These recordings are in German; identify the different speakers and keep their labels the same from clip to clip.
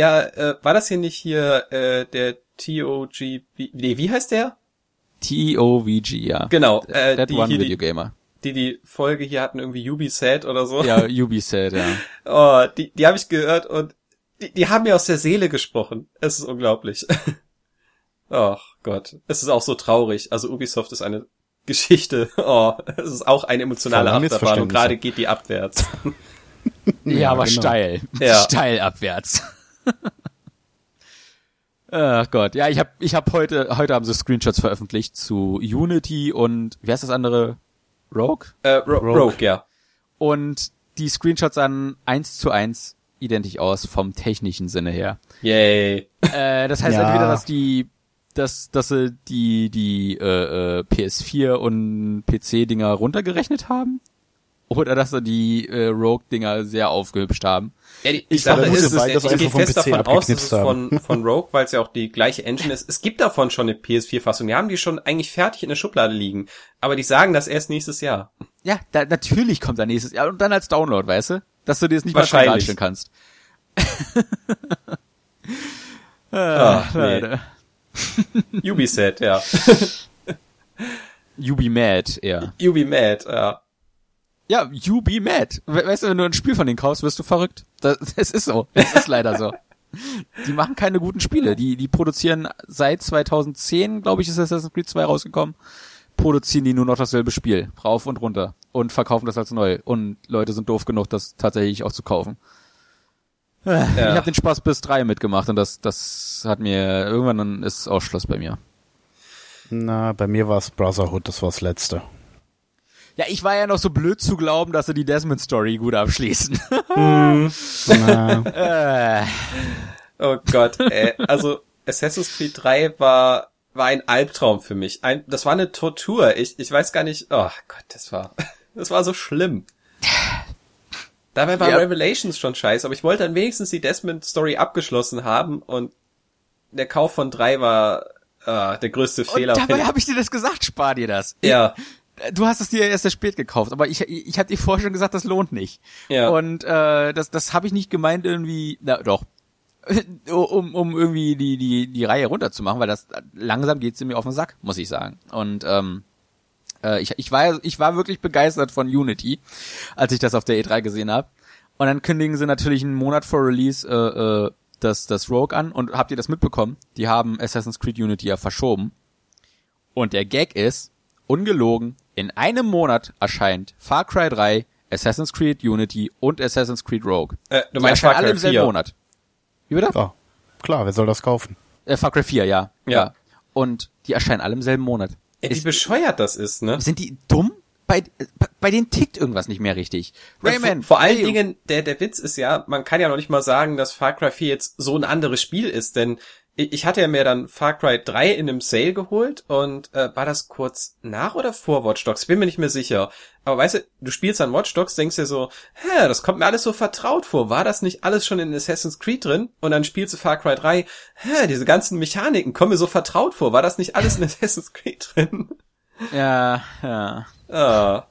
Speaker 1: Ja, äh, war das hier nicht hier äh, der TOG, wie, nee, wie heißt der?
Speaker 2: T-O-V-G, ja.
Speaker 1: Genau, äh,
Speaker 2: That
Speaker 1: die,
Speaker 2: One Video
Speaker 1: die,
Speaker 2: Gamer.
Speaker 1: die die Folge hier hatten, irgendwie Ubisoft oder so.
Speaker 2: Ja, Ubisoft, ja.
Speaker 1: Oh, die, die habe ich gehört und die, die haben mir aus der Seele gesprochen. Es ist unglaublich. Ach Gott, es ist auch so traurig. Also Ubisoft ist eine Geschichte. Oh, es ist auch eine emotionale Achterbahn und gerade geht die abwärts.
Speaker 2: Ja, aber
Speaker 3: genau.
Speaker 2: steil.
Speaker 1: Ja.
Speaker 2: Steil abwärts. Ach Gott, ja, ich habe ich hab heute heute haben sie Screenshots veröffentlicht zu Unity und wie heißt das andere Rogue
Speaker 1: Äh, Ro Rogue.
Speaker 3: Rogue.
Speaker 1: ja.
Speaker 2: und die Screenshots sahen eins zu eins identisch aus vom technischen Sinne her.
Speaker 1: Yay.
Speaker 2: Äh, das heißt
Speaker 3: Ja.
Speaker 2: entweder, dass die dass dass sie die die äh, äh, PS4 und PC Dinger runtergerechnet haben oder dass sie die äh, Rogue Dinger sehr aufgehübscht haben.
Speaker 1: Ja, die, die
Speaker 2: Ich
Speaker 1: Sache
Speaker 2: vermute
Speaker 1: ist,
Speaker 3: beides
Speaker 1: ich gehe fest
Speaker 3: PC
Speaker 1: davon aus, dass es von, von Rogue, weil es ja auch die gleiche Engine ist. Es gibt davon schon eine PS4-Fassung. Die haben die schon eigentlich fertig in der Schublade liegen. Aber die sagen das erst nächstes Jahr.
Speaker 2: Ja, da, natürlich kommt da nächstes Jahr und dann als Download, weißt du? Dass du dir das nicht mal
Speaker 1: Wahrscheinlich.
Speaker 2: stellen kannst.
Speaker 1: Ah, nee. Ubisoft, ja.
Speaker 2: You be mad, eher.
Speaker 1: Ubi Mad, ja.
Speaker 2: Ja, you be mad. We weißt du, wenn du ein Spiel von denen kaufst, wirst du verrückt. Das, es ist so. Es ist leider so. Die machen keine guten Spiele. Die, die produzieren seit 2010, glaube ich, ist Assassin's Creed 2 rausgekommen, produzieren die nur noch dasselbe Spiel. Rauf und runter. Und verkaufen das als neu. Und Leute sind doof genug, das tatsächlich auch zu kaufen. Ich
Speaker 1: ja.
Speaker 2: habe den Spaß bis drei mitgemacht und das, das hat mir, irgendwann dann ist auch Schluss bei mir.
Speaker 3: Na, bei mir war es Brotherhood, das war das letzte.
Speaker 2: Ja, ich war ja noch so blöd zu glauben, dass sie die Desmond-Story gut abschließen. Äh,
Speaker 1: Oh Gott, ey. Also Assassin's Creed 3 war war ein Albtraum für mich. Ein, das war eine Tortur. Ich, ich weiß gar nicht. Oh Gott, das war das war so schlimm. Dabei war
Speaker 2: Ja.
Speaker 1: Revelations schon scheiße, aber ich wollte dann wenigstens die Desmond Story abgeschlossen haben und der Kauf von 3 war ah, der größte
Speaker 2: und
Speaker 1: Fehler.
Speaker 2: dabei habe ich dir das gesagt, spar dir das.
Speaker 1: ja,
Speaker 2: Du hast es dir erst sehr spät gekauft, aber ich, ich, ich habe dir vorher schon gesagt, das lohnt nicht.
Speaker 1: Ja.
Speaker 2: Und äh, das, das habe ich nicht gemeint irgendwie, na doch, um, um irgendwie die, die, die Reihe runterzumachen, weil das langsam geht's mir auf den Sack, muss ich sagen. Und ähm, äh, ich, ich, war, ich war wirklich begeistert von Unity, als ich das auf der E3 gesehen habe. Und dann kündigen sie natürlich einen Monat vor Release äh, äh, das, das Rogue an. Und habt ihr das mitbekommen? Die haben Assassin's Creed Unity ja verschoben. Und der Gag ist, ungelogen, in einem Monat erscheint Far Cry 3, Assassin's Creed Unity und Assassin's Creed Rogue.
Speaker 1: äh, du
Speaker 2: Die
Speaker 1: meinst
Speaker 2: erscheinen
Speaker 1: Far
Speaker 2: alle
Speaker 1: Cry
Speaker 2: im selben
Speaker 1: 4.
Speaker 2: Monat. Wie bitte?
Speaker 3: ja, klar, wer soll das kaufen?
Speaker 2: Äh, Far Cry 4, ja.
Speaker 1: Ja.
Speaker 2: Und die erscheinen alle im selben Monat.
Speaker 1: Ey, wie
Speaker 2: Ist-
Speaker 1: bescheuert das ist, ne?
Speaker 2: sind die dumm? Bei, bei denen tickt irgendwas nicht mehr richtig. Rayman.
Speaker 1: Vor, vor allen Dingen, der, der Witz ist ja, man kann ja noch nicht mal sagen, dass Far Cry 4 jetzt so ein anderes Spiel ist, denn ich, hatte ja mir dann Far Cry 3 in einem Sale geholt und äh, war das kurz nach oder vor Watch Dogs? Bin mir nicht mehr sicher. Aber weißt du, du spielst an Watch Dogs, denkst dir so, hä, das kommt mir alles so vertraut vor. War das nicht alles schon in Assassin's Creed drin? Und dann spielst du Far Cry 3, hä, diese ganzen Mechaniken kommen mir so vertraut vor. War das nicht alles in Assassin's Creed drin?
Speaker 2: Ja, ja.
Speaker 1: Ah.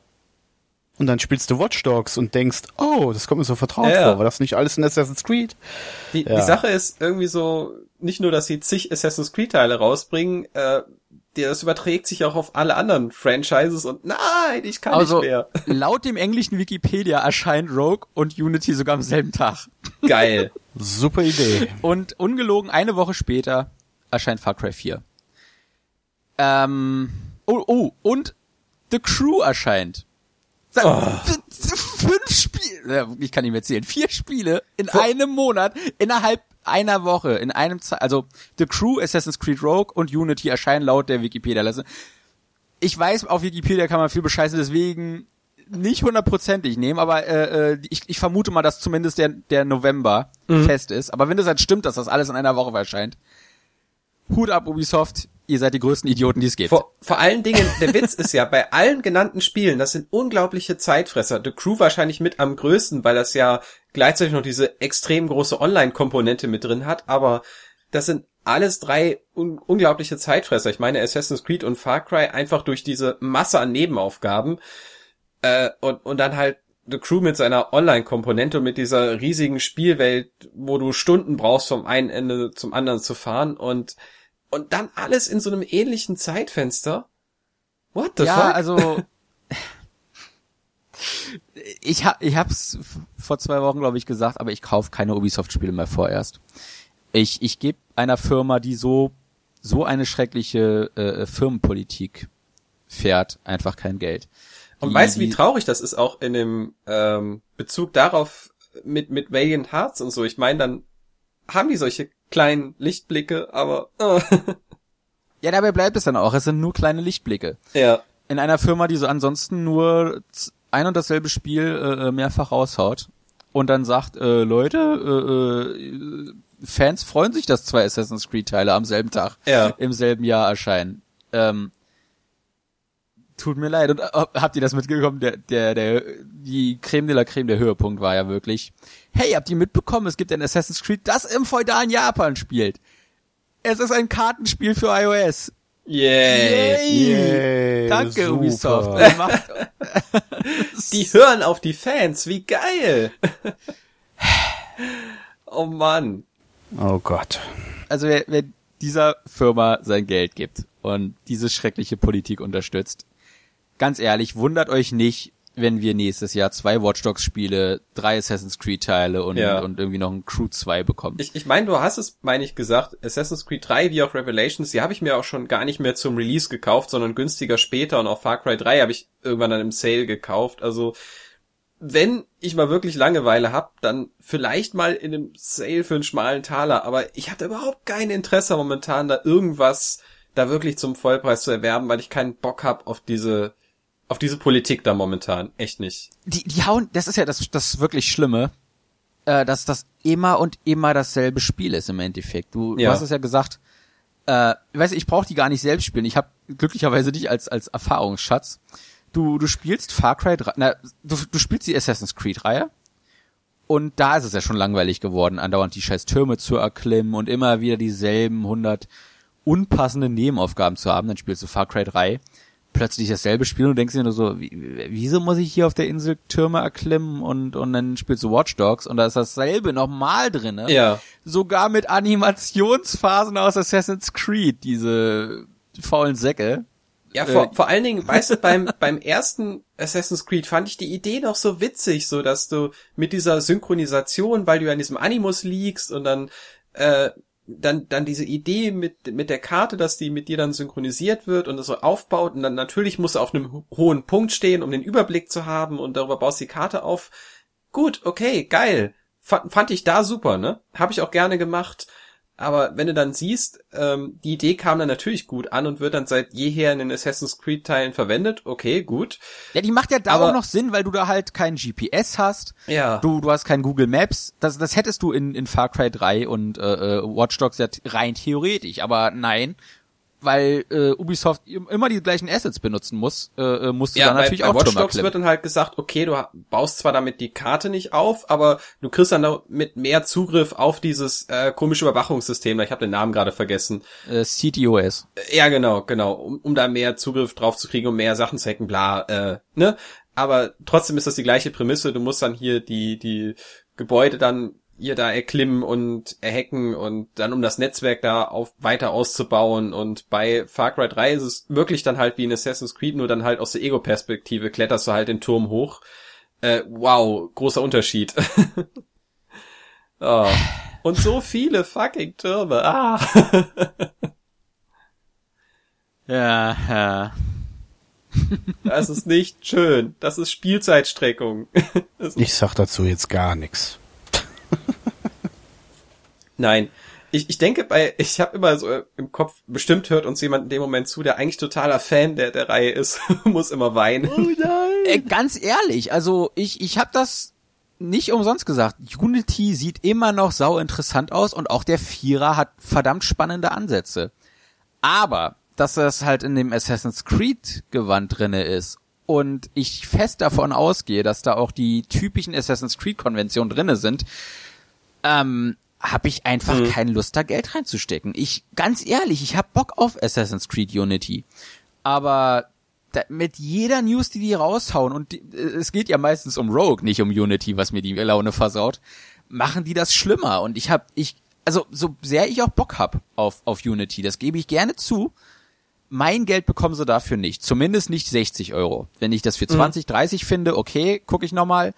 Speaker 3: Und dann spielst du Watch Dogs und denkst, oh, das kommt mir so vertraut
Speaker 1: Ja,
Speaker 3: vor. War das nicht alles in Assassin's Creed?
Speaker 1: Die,
Speaker 3: Ja.
Speaker 1: die Sache ist irgendwie so, nicht nur, dass sie zig Assassin's Creed Teile rausbringen, äh, das überträgt sich auch auf alle anderen Franchises und nein, ich kann
Speaker 2: Also,
Speaker 1: nicht mehr.
Speaker 2: laut dem englischen Wikipedia erscheint Rogue und Unity sogar am selben Tag.
Speaker 1: Geil.
Speaker 3: Super Idee.
Speaker 2: Und ungelogen eine Woche später erscheint Far Cry 4. Ähm, oh, oh, und The Crew erscheint.
Speaker 1: Oh.
Speaker 2: Fünf Spiele, ich kann nicht mehr zählen, vier Spiele in einem Monat, innerhalb einer Woche, in einem, Ze also The Crew, Assassin's Creed Rogue und Unity erscheinen laut der Wikipedia. Ich weiß, auf Wikipedia kann man viel bescheißen, deswegen nicht hundertprozentig nehmen, aber äh, äh, ich, ich vermute mal, dass zumindest der, der November fest ist. Aber wenn das halt stimmt, dass das alles in einer Woche erscheint, Hut ab Ubisoft, ihr seid die größten Idioten, die es gibt.
Speaker 1: Vor, vor allen Dingen, der Witz ist ja, bei allen genannten Spielen, das sind unglaubliche Zeitfresser. The Crew wahrscheinlich mit am größten, weil das ja gleichzeitig noch diese extrem große Online-Komponente mit drin hat, aber das sind alles drei un unglaubliche Zeitfresser. Ich meine Assassin's Creed und Far Cry einfach durch diese Masse an Nebenaufgaben äh, und, und dann halt The Crew mit seiner Online-Komponente und mit dieser riesigen Spielwelt, wo du Stunden brauchst, vom einen Ende zum anderen zu fahren und, und dann alles in so einem ähnlichen Zeitfenster. What the
Speaker 2: ja,
Speaker 1: fuck?
Speaker 2: also ich hab, ich hab's vor zwei Wochen, glaube ich, gesagt, aber ich kaufe keine Ubisoft-Spiele mehr vorerst. Ich, ich gebe einer Firma, die so so eine schreckliche äh, Firmenpolitik fährt, einfach kein Geld.
Speaker 1: Und
Speaker 2: Die-
Speaker 1: weißt du, wie traurig das ist auch in dem ähm, Bezug darauf mit mit Valiant Hearts und so. Ich meine, dann haben die solche kleinen Lichtblicke, aber äh,
Speaker 2: Ja, dabei bleibt es dann auch. Es sind nur kleine Lichtblicke.
Speaker 1: ja,
Speaker 2: In einer Firma, die so ansonsten nur ein und dasselbe Spiel äh, äh, mehrfach raushaut und dann sagt, äh, Leute, äh, äh, Fans freuen sich, dass zwei Assassin's Creed Teile am selben Tag
Speaker 1: Ja.
Speaker 2: im selben Jahr erscheinen. Ähm, tut mir leid. Und äh, habt ihr das mitbekommen? Der, der, der, die Creme de la Creme, der Höhepunkt war ja wirklich, hey, habt ihr mitbekommen, es gibt ein Assassin's Creed, das im feudalen Japan spielt. Es ist ein Kartenspiel für iOS.
Speaker 1: yay.
Speaker 3: Yay,
Speaker 2: Danke,
Speaker 3: super.
Speaker 2: Ubisoft.
Speaker 1: Die hören auf die Fans, wie geil. oh Mann.
Speaker 3: Oh Gott.
Speaker 2: also wer, wer dieser Firma sein Geld gibt und diese schreckliche Politik unterstützt, ganz ehrlich, wundert euch nicht, wenn wir nächstes Jahr zwei Watch Dogs Spiele, drei Assassin's Creed Teile und,
Speaker 1: Ja.
Speaker 2: und irgendwie noch ein Crew 2 bekommen.
Speaker 1: Ich, ich meine, du hast es, meine ich, gesagt, Assassin's Creed 3 wie auch Revelations, die habe ich mir auch schon gar nicht mehr zum Release gekauft, sondern günstiger später und auch Far Cry 3 habe ich irgendwann dann im Sale gekauft. Also wenn ich mal wirklich Langeweile hab, dann vielleicht mal in einem Sale für einen schmalen Taler, aber ich hatte überhaupt kein Interesse momentan, da irgendwas da wirklich zum Vollpreis zu erwerben, weil ich keinen Bock hab auf diese auf diese Politik da momentan. Echt nicht.
Speaker 2: die, die hauen, das ist ja das, das wirklich Schlimme, äh, dass das immer und immer dasselbe Spiel ist im Endeffekt. Du, du
Speaker 1: Ja.
Speaker 2: hast es ja gesagt, äh, weißt du, ich brauche die gar nicht selbst spielen. Ich habe glücklicherweise dich als als Erfahrungsschatz. Du du spielst Far Cry 3, na, du, du spielst die Assassin's Creed Reihe. Und da ist es ja schon langweilig geworden, andauernd die scheiß Türme zu erklimmen und immer wieder dieselben 100 unpassende Nebenaufgaben zu haben. Dann spielst du Far Cry 3 plötzlich dasselbe Spiel und denkst dir nur so, wie, wieso muss ich hier auf der Insel Türme erklimmen und, und dann spielst du Watch Dogs und da ist dasselbe nochmal drinne.
Speaker 1: Ja.
Speaker 2: Sogar mit Animationsphasen aus Assassin's Creed, diese faulen Säcke.
Speaker 1: Ja, vor,
Speaker 2: Äh,
Speaker 1: vor allen Dingen, weißt du, beim, beim ersten Assassin's Creed fand ich die Idee noch so witzig, so dass du mit dieser Synchronisation, weil du ja in diesem Animus liegst und dann, äh, dann, dann diese Idee mit, mit der Karte, dass die mit dir dann synchronisiert wird und das so aufbaut und dann natürlich musst du auf einem ho- hohen Punkt stehen, um den Überblick zu haben und darüber baust die Karte auf. Gut, okay, geil. Fand, fand ich da super, ne? Habe ich auch gerne gemacht. Aber wenn du dann siehst, ähm, die Idee kam dann natürlich gut an und wird dann seit jeher in den Assassin's Creed Teilen verwendet. Okay, gut.
Speaker 2: Ja, die macht ja da
Speaker 1: Aber-
Speaker 2: auch noch Sinn, weil du da halt kein GPS hast.
Speaker 1: Ja.
Speaker 2: Du, du hast kein Google Maps. Das, das hättest du in, in Far Cry 3 und äh, äh, Watch Dogs ja rein theoretisch. Aber nein, weil äh, Ubisoft im- immer die gleichen Assets benutzen muss, äh, äh, musst du
Speaker 1: Ja,
Speaker 2: dann
Speaker 1: bei,
Speaker 2: natürlich
Speaker 1: bei
Speaker 2: auch
Speaker 1: Watch Dogs wird dann halt gesagt, okay, du baust zwar damit die Karte nicht auf, aber du kriegst dann mit mehr Zugriff auf dieses äh, komische Überwachungssystem. Ich habe den Namen gerade vergessen.
Speaker 2: Äh, CTOS.
Speaker 1: Äh, Ja, genau, genau, um, um da mehr Zugriff drauf zu kriegen, um mehr Sachen zu hacken, bla, äh, ne? Aber trotzdem ist das die gleiche Prämisse. Du musst dann hier die die Gebäude dann hier da erklimmen und erhacken und dann um das Netzwerk da auf weiter auszubauen und bei Far Cry 3 ist es wirklich dann halt wie in Assassin's Creed, nur dann halt aus der Ego-Perspektive kletterst du halt den Turm hoch. Äh, wow, großer Unterschied. oh. Und so viele fucking Türme. Ah.
Speaker 2: Ja, ja.
Speaker 1: Das ist nicht schön. Das ist Spielzeitstreckung. Das ist
Speaker 3: Ich sag dazu jetzt gar nichts.
Speaker 1: Nein. Ich, ich denke bei, ich habe immer so im Kopf, bestimmt hört uns jemand in dem Moment zu, der eigentlich totaler Fan der, der Reihe ist, muss immer weinen.
Speaker 2: Äh, ganz ehrlich, also ich, ich habe das nicht umsonst gesagt. Unity sieht immer noch sau interessant aus und auch der Vierer hat verdammt spannende Ansätze. Aber, dass das halt in dem Assassin's Creed Gewand drinne ist und ich fest davon ausgehe, dass da auch die typischen Assassin's Creed Konventionen drinne sind, ähm, habe ich einfach keine Lust, da Geld reinzustecken. Ich, ganz ehrlich, ich hab Bock auf Assassin's Creed Unity. Aber da, mit jeder News, die die raushauen, und die, es geht ja meistens um Rogue, nicht um Unity, was mir die Laune versaut, machen die das schlimmer. Und ich hab, ich, also so sehr ich auch Bock hab auf, auf Unity, das gebe ich gerne zu, mein Geld bekommen sie dafür nicht. Zumindest nicht 60 Euro. Wenn ich das für 20, 30 finde, okay, gucke ich nochmal.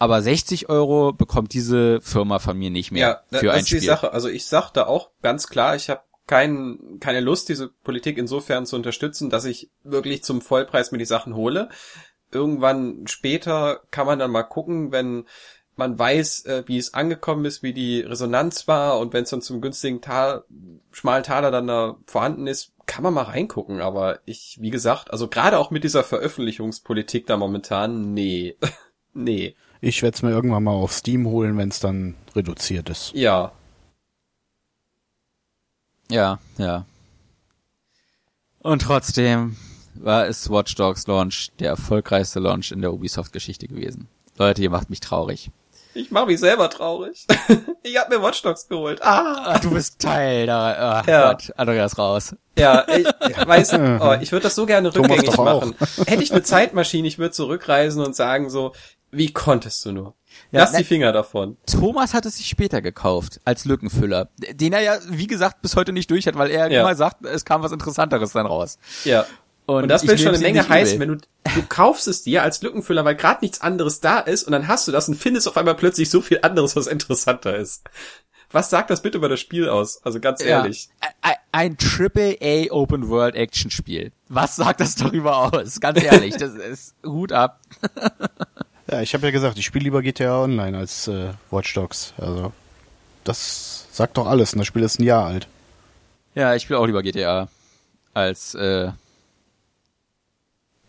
Speaker 2: Aber 60 Euro bekommt diese Firma von mir nicht mehr
Speaker 1: Ja,
Speaker 2: für
Speaker 1: das
Speaker 2: ein
Speaker 1: ist
Speaker 2: Spiel.
Speaker 1: die Sache. Also ich sag da auch ganz klar, ich habe kein, keine Lust, diese Politik insofern zu unterstützen, dass ich wirklich zum Vollpreis mir die Sachen hole. Irgendwann später kann man dann mal gucken, wenn man weiß, äh, wie es angekommen ist, wie die Resonanz war und wenn es dann zum günstigen Tal, schmalen Taler dann da vorhanden ist, kann man mal reingucken. Aber ich, wie gesagt, also gerade auch mit dieser Veröffentlichungspolitik da momentan, nee. nee.
Speaker 3: Ich werde es mir irgendwann mal auf Steam holen, wenn es dann reduziert ist.
Speaker 1: Ja.
Speaker 2: Ja, ja. Und trotzdem war es Watch Dogs Launch der erfolgreichste Launch in der Ubisoft-Geschichte gewesen. Leute, ihr macht mich traurig.
Speaker 1: Ich mache mich selber traurig. ich hab mir Watch Dogs geholt. Ah.
Speaker 2: Ah, du bist Teil da. Ach
Speaker 1: Ja.
Speaker 2: Gott, Andreas raus.
Speaker 1: Ja, ich, weiß, oh, ich würde das so gerne rückgängig machen. Hätte ich eine Zeitmaschine, ich würde zurückreisen und sagen so, wie konntest du nur?
Speaker 2: Ja,
Speaker 1: Lass
Speaker 2: ne-
Speaker 1: die Finger davon.
Speaker 2: Thomas hat es sich später gekauft, als Lückenfüller. Den er ja, wie gesagt, bis heute nicht durch hat, weil er
Speaker 1: Ja.
Speaker 2: immer sagt, es kam was Interessanteres dann raus.
Speaker 1: Ja. Und, das
Speaker 2: ich
Speaker 1: will schon eine Menge heißen, wenn du, du kaufst es dir als Lückenfüller, weil gerade nichts anderes da ist und dann hast du das und findest auf einmal plötzlich so viel anderes, was interessanter ist. Was sagt das bitte über das Spiel aus? Also ganz ehrlich.
Speaker 2: Ja. Ein Triple A Open World Action Spiel. Was sagt das darüber aus? Ganz ehrlich, das ist Hut ab.
Speaker 3: Ja, ich habe ja gesagt, ich spiele lieber GTA Online als äh, Watch Dogs. Also das sagt doch alles. Und das Spiel ist ein Jahr alt.
Speaker 2: Ja, ich spiele auch lieber GTA als äh,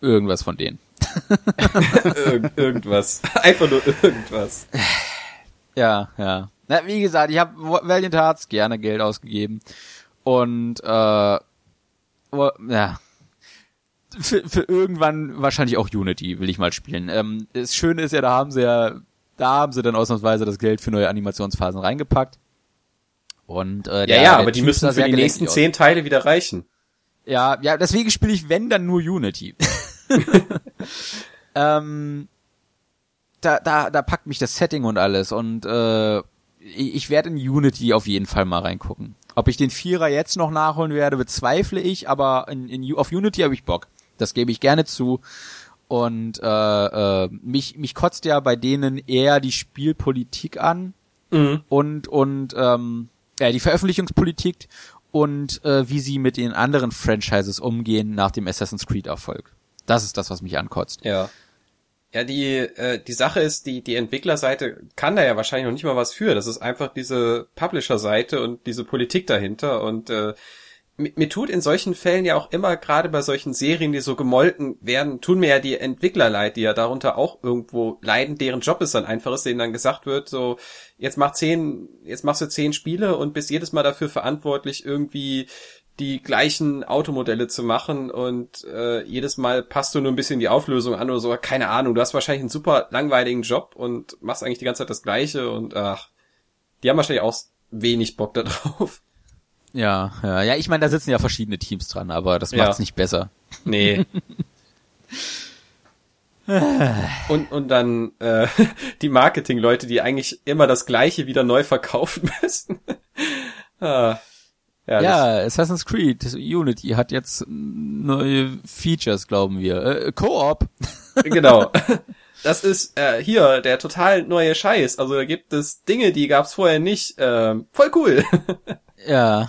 Speaker 2: irgendwas von denen.
Speaker 1: Irg irgendwas. Einfach nur irgendwas.
Speaker 2: Ja, ja. Na, wie gesagt, ich habe Valiant Hearts gerne Geld ausgegeben und äh, ja. Für, für irgendwann wahrscheinlich auch Unity will ich mal spielen. Ähm, das Schöne ist ja, da haben sie ja, da haben sie dann ausnahmsweise das Geld für neue Animationsphasen reingepackt. Und äh,
Speaker 1: Ja,
Speaker 2: der-
Speaker 1: ja,
Speaker 2: der
Speaker 1: aber die müssen für die nächsten
Speaker 2: aus.
Speaker 1: zehn Teile wieder reichen.
Speaker 2: Ja, ja, deswegen spiele ich, wenn, dann nur Unity. ähm, da, da, da packt mich das Setting und alles und äh, ich, werde in Unity auf jeden Fall mal reingucken. Ob ich den Vierer jetzt noch nachholen werde, bezweifle ich, aber in, in, auf Unity habe ich Bock. Das gebe ich gerne zu. Und äh, äh, mich, mich kotzt ja bei denen eher die Spielpolitik an
Speaker 1: Mhm.
Speaker 2: und und ähm, ja, die Veröffentlichungspolitik und äh, wie sie mit den anderen Franchises umgehen nach dem Assassin's Creed Erfolg. Das ist das, was mich ankotzt.
Speaker 1: Ja. Ja, die, äh, die Sache ist, die, die Entwicklerseite kann da ja wahrscheinlich noch nicht mal was für. Das ist einfach diese Publisher-Seite und diese Politik dahinter. Und äh, mir, tut in solchen Fällen ja auch immer, gerade bei solchen Serien, die so gemolken werden, tun mir ja die Entwickler leid, die ja darunter auch irgendwo leiden, deren Job ist dann einfach ist, denen dann gesagt wird, so, jetzt mach zehn, jetzt machst du zehn Spiele und bist jedes Mal dafür verantwortlich, irgendwie die gleichen Automodelle zu machen und äh, jedes Mal passt du nur ein bisschen die Auflösung an oder so. Keine Ahnung, du hast wahrscheinlich einen super langweiligen Job und machst eigentlich die ganze Zeit das Gleiche und ach, die haben wahrscheinlich auch wenig Bock da drauf.
Speaker 2: Ja, ja, ja. Ich meine, da sitzen ja verschiedene Teams dran, aber das
Speaker 1: Ja.
Speaker 2: macht's nicht besser.
Speaker 1: Nee. und, und dann äh, die Marketing-Leute, die eigentlich immer das Gleiche wieder neu verkaufen müssen. ah, ja,
Speaker 2: Ja, Assassin's Creed Unity hat jetzt neue Features, glauben wir. Äh, Co-op.
Speaker 1: das, genau. Das ist äh, hier der total neue Scheiß. Also da gibt es Dinge, die gab's vorher nicht. Ähm, voll cool.
Speaker 2: Ja.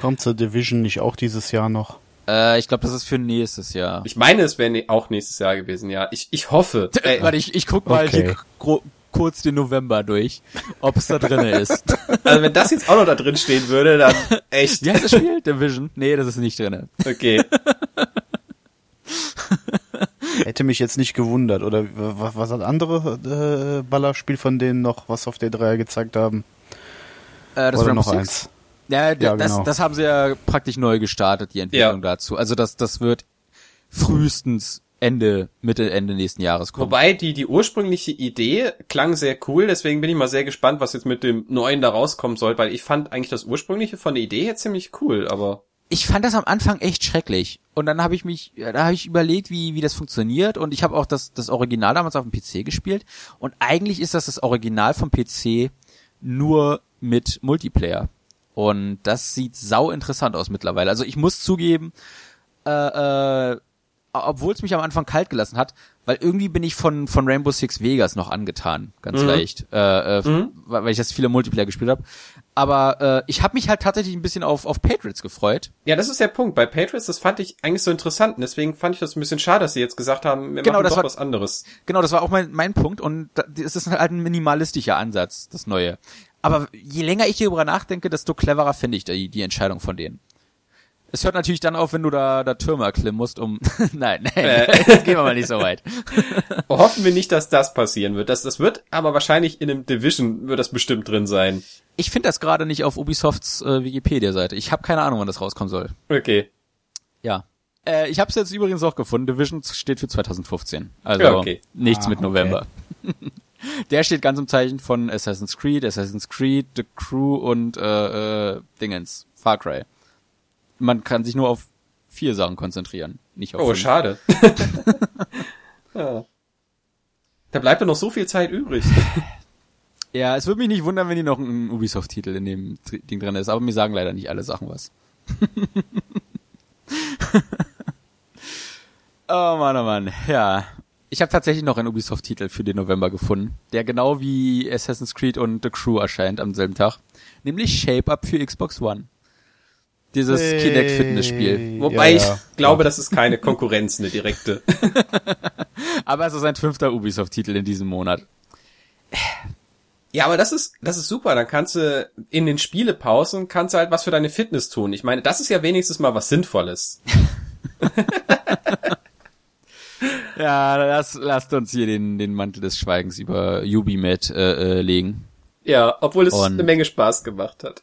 Speaker 3: Kommt zur Division nicht auch dieses Jahr noch?
Speaker 2: Äh, ich glaube, das ist für nächstes Jahr.
Speaker 1: Ich meine, es wäre ne auch nächstes Jahr gewesen, ja. Ich, ich hoffe. Ey,
Speaker 2: Warte, ich, ich guck mal
Speaker 3: Okay.
Speaker 2: hier kurz den November durch, ob es da drinne ist.
Speaker 1: also wenn das jetzt auch noch da drin stehen würde, dann echt.
Speaker 2: Wie heißt das Spiel? Division? Nee, das ist nicht drinne.
Speaker 1: Okay.
Speaker 3: Hätte mich jetzt nicht gewundert. Oder was, was hat andere äh, Ballerspiel von denen noch, was auf der 3 gezeigt haben?
Speaker 2: Äh, das
Speaker 3: Oder noch
Speaker 2: Six?
Speaker 3: eins?
Speaker 2: Ja,
Speaker 3: Ja,
Speaker 2: das,
Speaker 3: genau.
Speaker 2: das haben sie ja praktisch neu gestartet, die Entwicklung
Speaker 1: Ja.
Speaker 2: dazu. Also das, das wird frühestens Ende, Mitte, Ende nächsten Jahres kommen.
Speaker 1: Wobei die, die ursprüngliche Idee klang sehr cool, deswegen bin ich mal sehr gespannt, was jetzt mit dem neuen da rauskommen soll, weil ich fand eigentlich das ursprüngliche von der Idee her ziemlich cool, aber
Speaker 2: ich fand das am Anfang echt schrecklich. Und dann habe ich mich, ja, da habe ich überlegt, wie, wie das funktioniert. Und ich habe auch das, das Original damals auf dem PC gespielt. Und eigentlich ist das das Original vom PC nur mit Multiplayer. Und das sieht sau interessant aus mittlerweile. Also ich muss zugeben, äh, äh, obwohl es mich am Anfang kalt gelassen hat, weil irgendwie bin ich von von Rainbow Six Vegas noch angetan, ganz
Speaker 1: Mhm.
Speaker 2: leicht, äh, äh,
Speaker 1: Mhm.
Speaker 2: weil ich das viele Multiplayer gespielt habe. Aber äh, ich habe mich halt tatsächlich ein bisschen auf auf Patriots gefreut.
Speaker 1: Ja, das ist der Punkt. Bei Patriots, das fand ich eigentlich so interessant. Und deswegen fand ich das ein bisschen schade, dass sie jetzt gesagt haben, wir
Speaker 2: Genau,
Speaker 1: machen
Speaker 2: das
Speaker 1: doch
Speaker 2: war-
Speaker 1: was anderes.
Speaker 2: Genau, das war auch mein mein Punkt und es ist halt ein minimalistischer Ansatz, das Neue. Aber je länger ich darüber nachdenke, desto cleverer finde ich die, die Entscheidung von denen. Es hört natürlich dann auf, wenn du da, da Türme erklimmen musst, um. nein, nein,
Speaker 1: Äh.
Speaker 2: jetzt gehen wir mal nicht so weit.
Speaker 1: Hoffen wir nicht, dass das passieren wird. Das, das wird aber wahrscheinlich in einem Division wird das bestimmt drin sein.
Speaker 2: Ich finde das gerade nicht auf Ubisofts äh, Wikipedia-Seite. Ich habe keine Ahnung, wann das rauskommen soll.
Speaker 1: Okay.
Speaker 2: Ja. Äh, ich habe es jetzt übrigens auch gefunden. Division steht für 2015. Also
Speaker 1: Ja, okay.
Speaker 2: nichts
Speaker 3: Ah,
Speaker 2: mit
Speaker 3: okay.
Speaker 2: Der steht ganz im Zeichen von Assassin's Creed, Assassin's Creed, The Crew und äh, äh, Dingens, Far Cry. Man kann sich nur auf vier Sachen konzentrieren, nicht auf
Speaker 1: Oh,
Speaker 2: fünf.
Speaker 1: schade. ja. Da bleibt ja noch so viel Zeit übrig.
Speaker 2: Ja, es würde mich nicht wundern, wenn die noch ein Ubisoft-Titel in dem Ding drin ist, aber mir sagen leider nicht alle Sachen was. oh Mann, oh Mann, ja. Ich habe tatsächlich noch einen Ubisoft-Titel für den November gefunden, der genau wie Assassin's Creed und The Crew erscheint am selben Tag, nämlich Shape Up für Xbox One. Dieses Kinect-Fitness-Spiel.
Speaker 1: Wobei
Speaker 3: Ja,
Speaker 1: ich
Speaker 3: ja.
Speaker 1: glaube, das ist keine Konkurrenz, eine direkte.
Speaker 2: Aber es ist ein fünfter Ubisoft-Titel in diesem Monat.
Speaker 1: Ja, aber das ist, das ist super. Dann kannst du in den Spielepausen kannst du halt was für deine Fitness tun. Ich meine, das ist ja wenigstens mal was Sinnvolles.
Speaker 2: Ja, lass, lasst uns hier den, den Mantel des Schweigens über Ubimed äh, äh, legen.
Speaker 1: Ja, obwohl es
Speaker 2: Und-
Speaker 1: eine Menge Spaß gemacht hat.